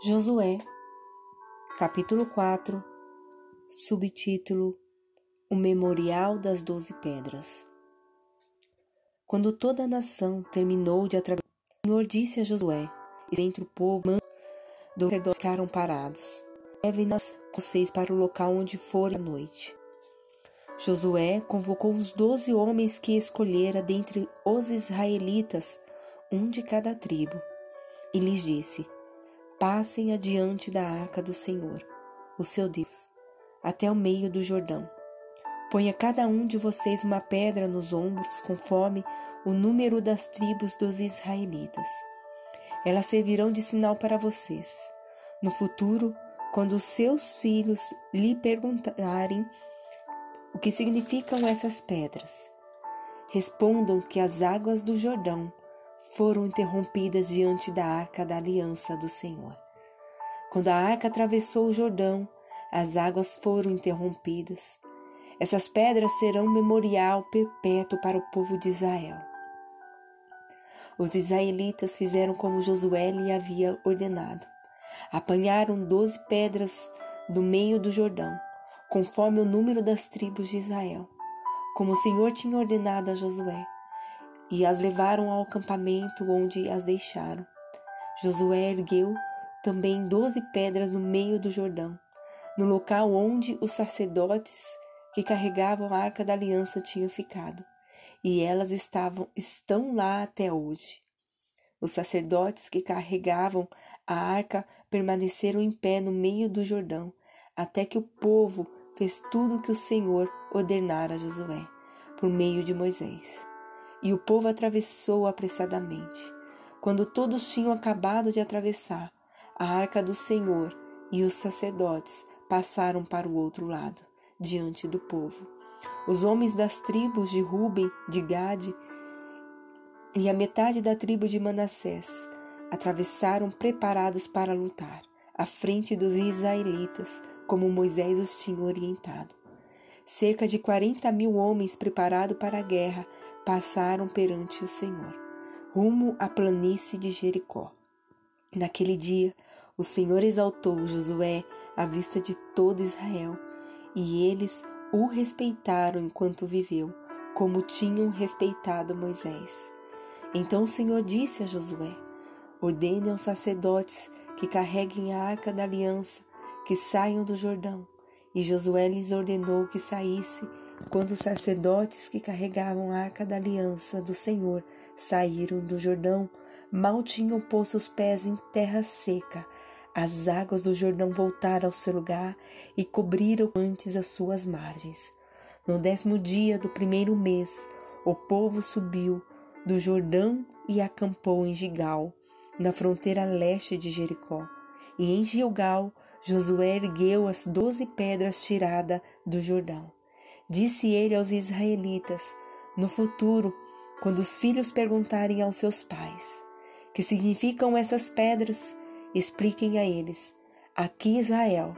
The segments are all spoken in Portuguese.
Josué, capítulo 4, subtítulo O Memorial das Doze Pedras. Quando toda a nação terminou de atravessar, o Senhor disse a Josué, e entre o povo do ficaram parados. Levem-nas vocês para o local onde forem à noite. Josué convocou os doze homens que escolhera dentre os israelitas, um de cada tribo, e lhes disse: Passem adiante da arca do Senhor, o seu Deus, até o meio do Jordão. Ponha cada um de vocês uma pedra nos ombros, conforme o número das tribos dos israelitas. Elas servirão de sinal para vocês. No futuro, quando os seus filhos lhe perguntarem o que significam essas pedras, respondam que as águas do Jordão foram interrompidas diante da arca da aliança do Senhor. Quando a arca atravessou o Jordão, as águas foram interrompidas. Essas pedras serão memorial perpétuo para o povo de Israel. Os israelitas fizeram como Josué lhe havia ordenado. Apanharam doze pedras do meio do Jordão, conforme o número das tribos de Israel, como o Senhor tinha ordenado a Josué e as levaram ao acampamento onde as deixaram. Josué ergueu também doze pedras no meio do Jordão, no local onde os sacerdotes que carregavam a arca da aliança tinham ficado, e elas estavam estão lá até hoje. Os sacerdotes que carregavam a arca permaneceram em pé no meio do Jordão, até que o povo fez tudo o que o Senhor ordenara a Josué, por meio de Moisés. E o povo atravessou apressadamente. Quando todos tinham acabado de atravessar, a arca do Senhor e os sacerdotes passaram para o outro lado, diante do povo. Os homens das tribos de Ruben, de Gade e a metade da tribo de Manassés atravessaram preparados para lutar, à frente dos israelitas, como Moisés os tinha orientado. Cerca de quarenta mil homens preparados para a guerra passaram perante o Senhor, rumo à planície de Jericó. Naquele dia, o Senhor exaltou Josué à vista de todo Israel, e eles o respeitaram enquanto viveu, como tinham respeitado Moisés. Então o Senhor disse a Josué: Ordene aos sacerdotes que carreguem a arca da aliança, que saiam do Jordão. E Josué lhes ordenou que saísse quando os sacerdotes que carregavam a arca da aliança do Senhor saíram do Jordão, mal tinham posto os pés em terra seca. As águas do Jordão voltaram ao seu lugar e cobriram antes as suas margens. No décimo dia do primeiro mês, o povo subiu do Jordão e acampou em Gigal, na fronteira leste de Jericó. E em Gilgal, Josué ergueu as doze pedras tiradas do Jordão. Disse ele aos israelitas: No futuro, quando os filhos perguntarem aos seus pais: Que significam essas pedras? Expliquem a eles: Aqui Israel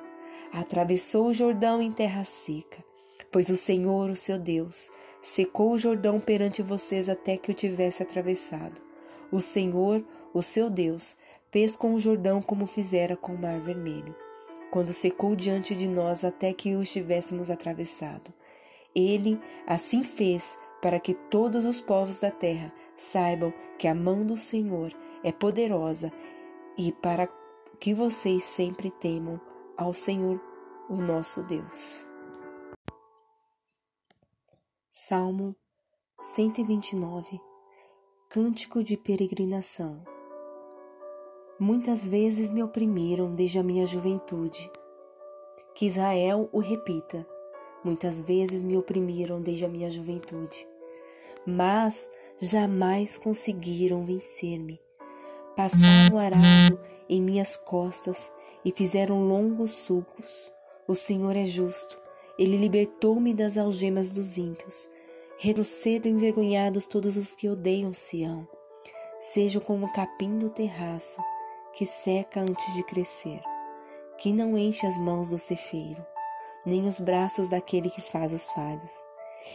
atravessou o Jordão em terra seca, pois o Senhor, o seu Deus, secou o Jordão perante vocês até que o tivesse atravessado. O Senhor, o seu Deus, fez com o Jordão como fizera com o Mar Vermelho, quando secou diante de nós até que o estivéssemos atravessado. Ele assim fez para que todos os povos da terra saibam que a mão do Senhor é poderosa e para que vocês sempre temam ao Senhor, o nosso Deus. Salmo 129 Cântico de Peregrinação Muitas vezes me oprimiram desde a minha juventude. Que Israel o repita Muitas vezes me oprimiram desde a minha juventude, mas jamais conseguiram vencer-me. Passaram arado em minhas costas e fizeram longos sulcos. O Senhor é justo, ele libertou-me das algemas dos ímpios. Retrocedam envergonhados todos os que odeiam Sião. Sejam como o capim do terraço, que seca antes de crescer, que não enche as mãos do cefeiro nem os braços daquele que faz os fardos,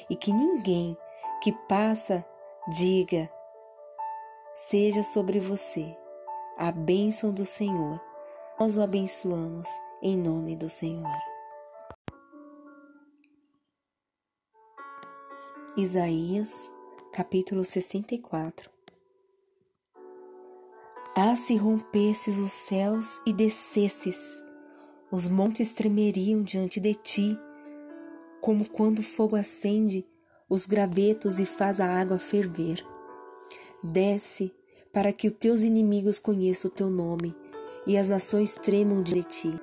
e que ninguém que passa diga: seja sobre você a bênção do Senhor, Nós o abençoamos em nome do Senhor. Isaías, capítulo 64 Ah, se rompesses os céus e descesses, os montes tremeriam diante de ti, como quando o fogo acende os gravetos e faz a água ferver. Desce para que os teus inimigos conheçam o teu nome e as nações tremam de ti.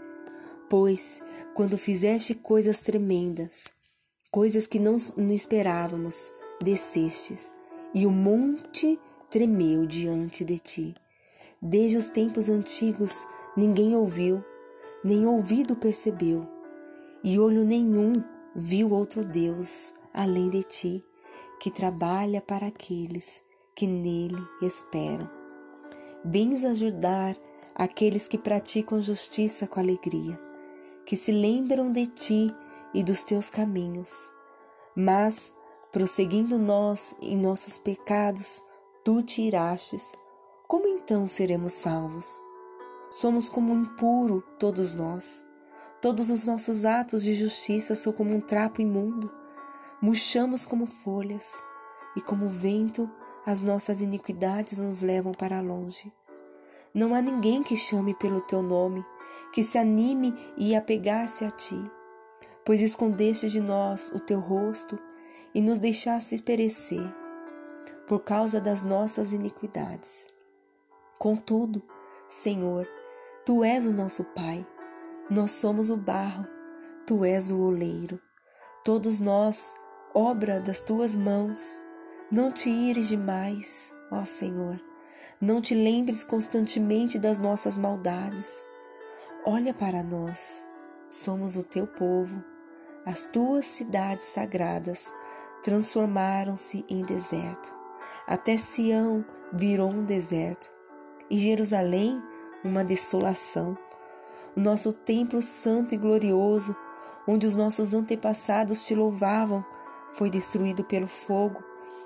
Pois, quando fizeste coisas tremendas, coisas que não, não esperávamos, descestes, e o monte tremeu diante de ti. Desde os tempos antigos ninguém ouviu, nem ouvido percebeu, e olho nenhum viu outro Deus além de ti, que trabalha para aqueles que nele esperam. Vens ajudar aqueles que praticam justiça com alegria, que se lembram de ti e dos teus caminhos. Mas, prosseguindo nós em nossos pecados, tu te como então seremos salvos? Somos como impuro todos nós. Todos os nossos atos de justiça são como um trapo imundo. Murchamos como folhas, e como vento, as nossas iniquidades nos levam para longe. Não há ninguém que chame pelo teu nome, que se anime e apegar-se a ti pois escondeste de nós o teu rosto e nos deixaste perecer por causa das nossas iniquidades. Contudo, Senhor, tu és o nosso Pai, nós somos o barro, tu és o oleiro, todos nós, obra das tuas mãos. Não te ires demais, ó Senhor, não te lembres constantemente das nossas maldades. Olha para nós, somos o teu povo as tuas cidades sagradas transformaram-se em deserto. Até Sião virou um deserto e Jerusalém uma desolação. O nosso templo santo e glorioso, onde os nossos antepassados te louvavam, foi destruído pelo fogo,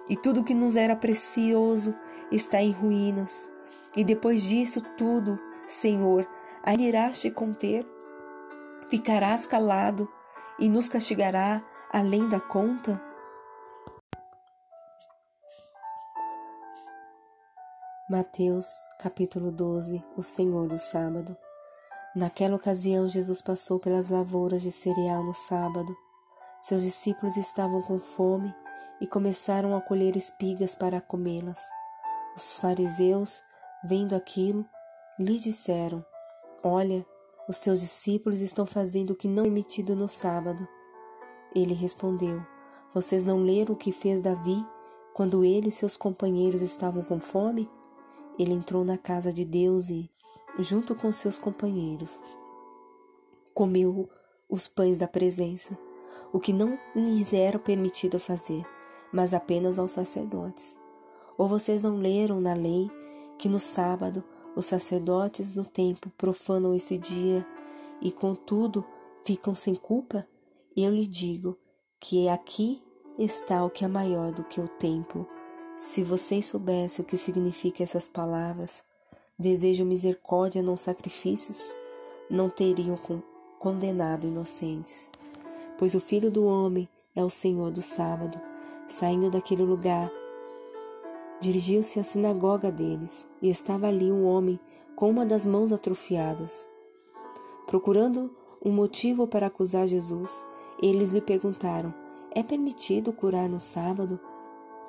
e tudo que nos era precioso está em ruínas. E depois disso tudo, Senhor, ainda irás te conter? Ficarás calado e nos castigará além da conta? Mateus capítulo 12 O Senhor do Sábado Naquela ocasião, Jesus passou pelas lavouras de cereal no sábado. Seus discípulos estavam com fome e começaram a colher espigas para comê-las. Os fariseus, vendo aquilo, lhe disseram: Olha, os teus discípulos estão fazendo o que não é permitido no sábado. Ele respondeu: Vocês não leram o que fez Davi quando ele e seus companheiros estavam com fome? Ele entrou na casa de Deus e, junto com seus companheiros, comeu os pães da presença, o que não lhes era permitido fazer, mas apenas aos sacerdotes. Ou vocês não leram na lei que no sábado os sacerdotes no templo profanam esse dia e, contudo, ficam sem culpa? Eu lhe digo que aqui está o que é maior do que o templo. Se vocês soubessem o que significam essas palavras, desejo misericórdia, não sacrifícios, não teriam condenado inocentes. Pois o Filho do Homem é o Senhor do sábado. Saindo daquele lugar, Dirigiu-se à sinagoga deles, e estava ali um homem com uma das mãos atrofiadas. Procurando um motivo para acusar Jesus, eles lhe perguntaram: É permitido curar no sábado?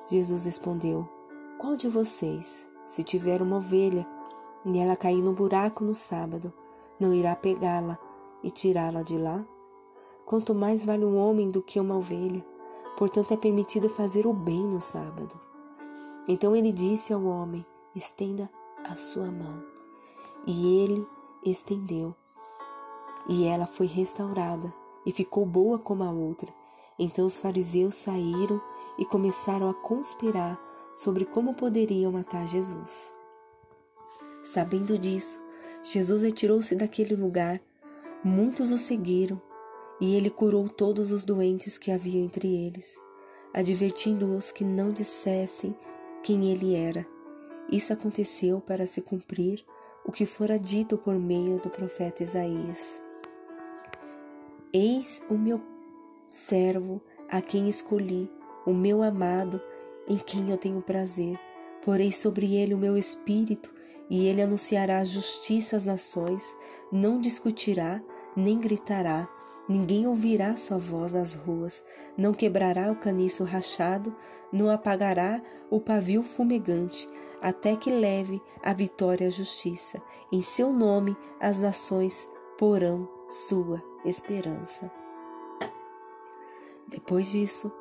Jesus respondeu: Qual de vocês, se tiver uma ovelha e ela cair no buraco no sábado, não irá pegá-la e tirá-la de lá? Quanto mais vale um homem do que uma ovelha, portanto é permitido fazer o bem no sábado. Então ele disse ao homem: Estenda a sua mão. E ele estendeu. E ela foi restaurada e ficou boa como a outra. Então os fariseus saíram e começaram a conspirar sobre como poderiam matar Jesus. Sabendo disso, Jesus retirou-se daquele lugar. Muitos o seguiram e ele curou todos os doentes que havia entre eles, advertindo-os que não dissessem quem ele era. Isso aconteceu para se cumprir o que fora dito por meio do profeta Isaías. Eis o meu servo a quem escolhi, o meu amado, em quem eu tenho prazer. Porei sobre ele o meu espírito, e ele anunciará justiça às nações, não discutirá, nem gritará, ninguém ouvirá sua voz nas ruas, não quebrará o caniço rachado, não apagará o pavio fumegante, até que leve a vitória à justiça. Em seu nome as nações porão sua esperança. Depois disso,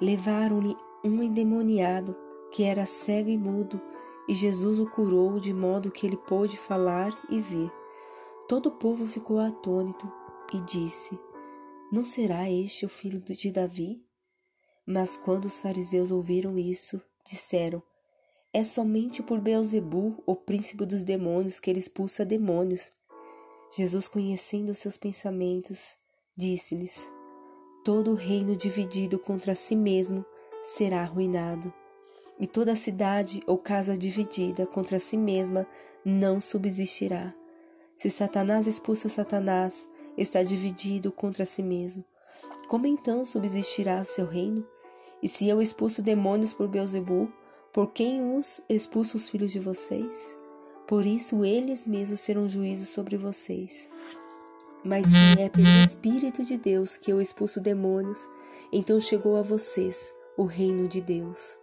levaram-lhe um endemoniado que era cego e mudo, e Jesus o curou de modo que ele pôde falar e ver. Todo o povo ficou atônito e disse: Não será este o filho de Davi? Mas quando os fariseus ouviram isso, disseram: É somente por Beelzebu, o príncipe dos demônios, que ele expulsa demônios. Jesus, conhecendo seus pensamentos, disse-lhes: Todo reino dividido contra si mesmo será arruinado, e toda cidade ou casa dividida contra si mesma não subsistirá. Se Satanás expulsa Satanás, está dividido contra si mesmo. Como então subsistirá o seu reino? E se eu expulso demônios por Beuzebu, por quem os expulso os filhos de vocês? Por isso eles mesmos serão juízos sobre vocês. Mas se é pelo Espírito de Deus que eu expulso demônios, então chegou a vocês o reino de Deus.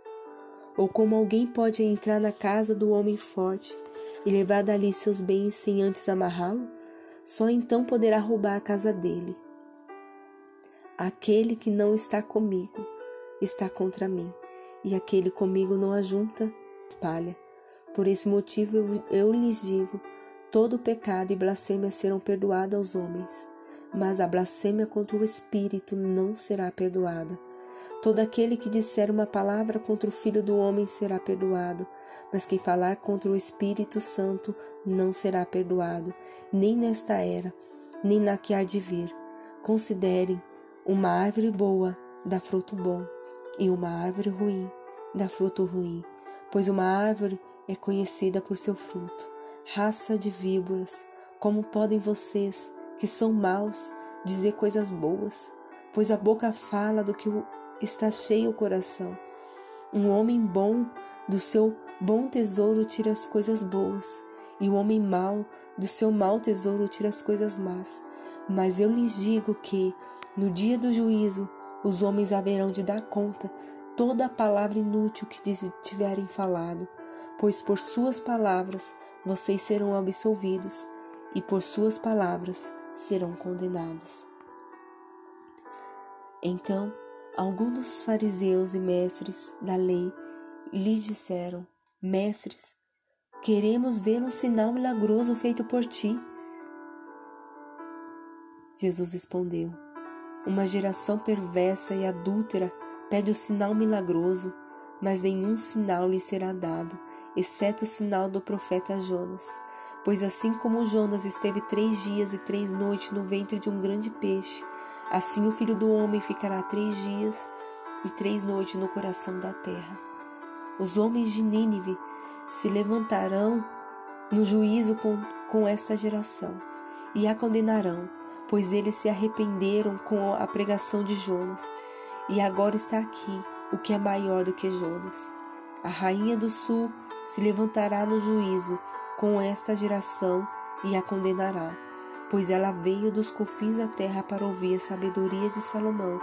Ou como alguém pode entrar na casa do homem forte e levar dali seus bens sem antes amarrá-lo? Só então poderá roubar a casa dele. Aquele que não está comigo está contra mim, e aquele comigo não ajunta, espalha. Por esse motivo eu, eu lhes digo: Todo pecado e blasfêmia serão perdoados aos homens, mas a blasfêmia contra o Espírito não será perdoada. Todo aquele que disser uma palavra contra o Filho do Homem será perdoado, mas quem falar contra o Espírito Santo não será perdoado, nem nesta era, nem na que há de vir. Considerem uma árvore boa dá fruto bom, e uma árvore ruim dá fruto ruim, pois uma árvore é conhecida por seu fruto raça de víboras, como podem vocês, que são maus, dizer coisas boas? Pois a boca fala do que está cheio o coração. Um homem bom do seu bom tesouro tira as coisas boas, e o homem mau do seu mau tesouro tira as coisas más. Mas eu lhes digo que, no dia do juízo, os homens haverão de dar conta toda a palavra inútil que tiverem falado, pois por suas palavras vocês serão absolvidos e por suas palavras serão condenados. Então, alguns dos fariseus e mestres da lei lhe disseram: Mestres, queremos ver um sinal milagroso feito por ti. Jesus respondeu: Uma geração perversa e adúltera pede o sinal milagroso, mas nenhum sinal lhe será dado exceto o sinal do profeta Jonas. Pois assim como Jonas esteve três dias e três noites no ventre de um grande peixe, assim o filho do homem ficará três dias e três noites no coração da terra. Os homens de Nínive se levantarão no juízo com, com esta geração e a condenarão, pois eles se arrependeram com a pregação de Jonas, e agora está aqui o que é maior do que Jonas. A rainha do sul se levantará no juízo com esta geração e a condenará, pois ela veio dos confins da terra para ouvir a sabedoria de Salomão,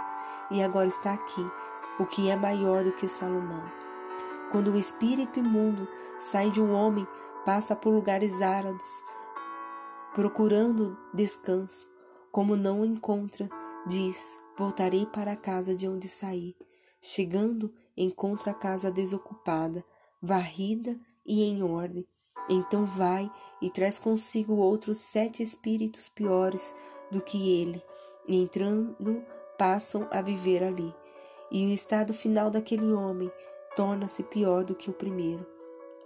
e agora está aqui, o que é maior do que Salomão. Quando o espírito imundo sai de um homem, passa por lugares áridos, procurando descanso. Como não o encontra, diz: Voltarei para a casa de onde saí. Chegando, encontra a casa desocupada, varrida e em ordem. Então vai e traz consigo outros sete espíritos piores do que ele, e entrando passam a viver ali. E o estado final daquele homem torna-se pior do que o primeiro.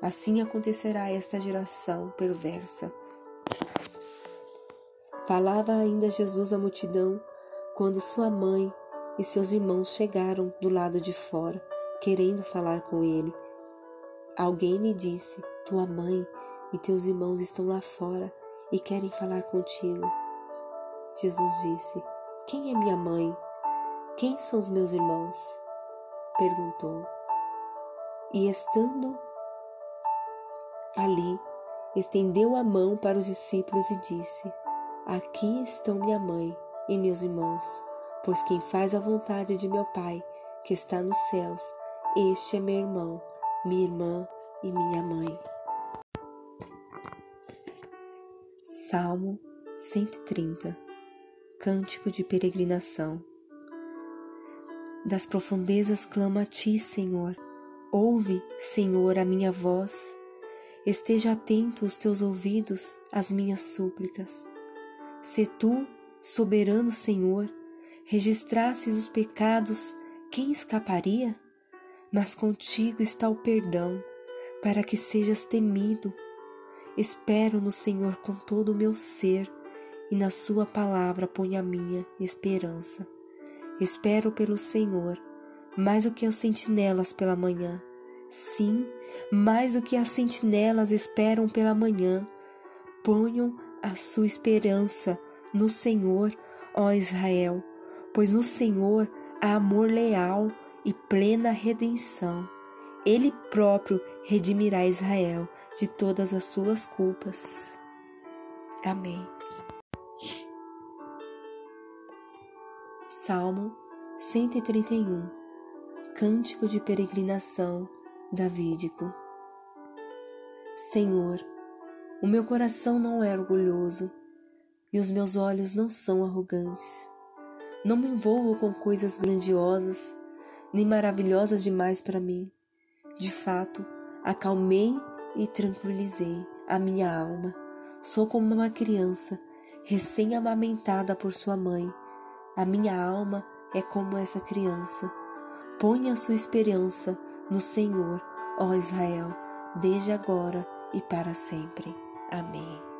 Assim acontecerá esta geração perversa. Falava ainda Jesus à multidão quando sua mãe e seus irmãos chegaram do lado de fora, querendo falar com ele. Alguém lhe disse: Tua mãe e teus irmãos estão lá fora e querem falar contigo. Jesus disse: Quem é minha mãe? Quem são os meus irmãos? Perguntou. E estando ali, estendeu a mão para os discípulos e disse: Aqui estão minha mãe e meus irmãos, pois quem faz a vontade de meu Pai, que está nos céus, este é meu irmão, minha irmã e minha mãe. Salmo 130 Cântico de peregrinação Das profundezas clamo a ti, Senhor. Ouve, Senhor, a minha voz. Esteja atento os teus ouvidos às minhas súplicas. Se tu, soberano Senhor, registrasses os pecados, quem escaparia? Mas contigo está o perdão, para que sejas temido. Espero no Senhor com todo o meu ser, e na Sua palavra ponho a minha esperança. Espero pelo Senhor, mais do que as sentinelas pela manhã. Sim, mais do que as sentinelas esperam pela manhã. Ponham a sua esperança no Senhor, ó Israel, pois no Senhor há amor leal e plena redenção. Ele próprio redimirá Israel de todas as suas culpas. Amém. Salmo 131 Cântico de peregrinação davídico. Senhor, o meu coração não é orgulhoso e os meus olhos não são arrogantes. Não me envolvo com coisas grandiosas nem maravilhosas demais para mim. De fato, acalmei e tranquilizei a minha alma. Sou como uma criança recém-amamentada por sua mãe. A minha alma é como essa criança. Ponha sua esperança no Senhor, ó Israel, desde agora e para sempre. Amém.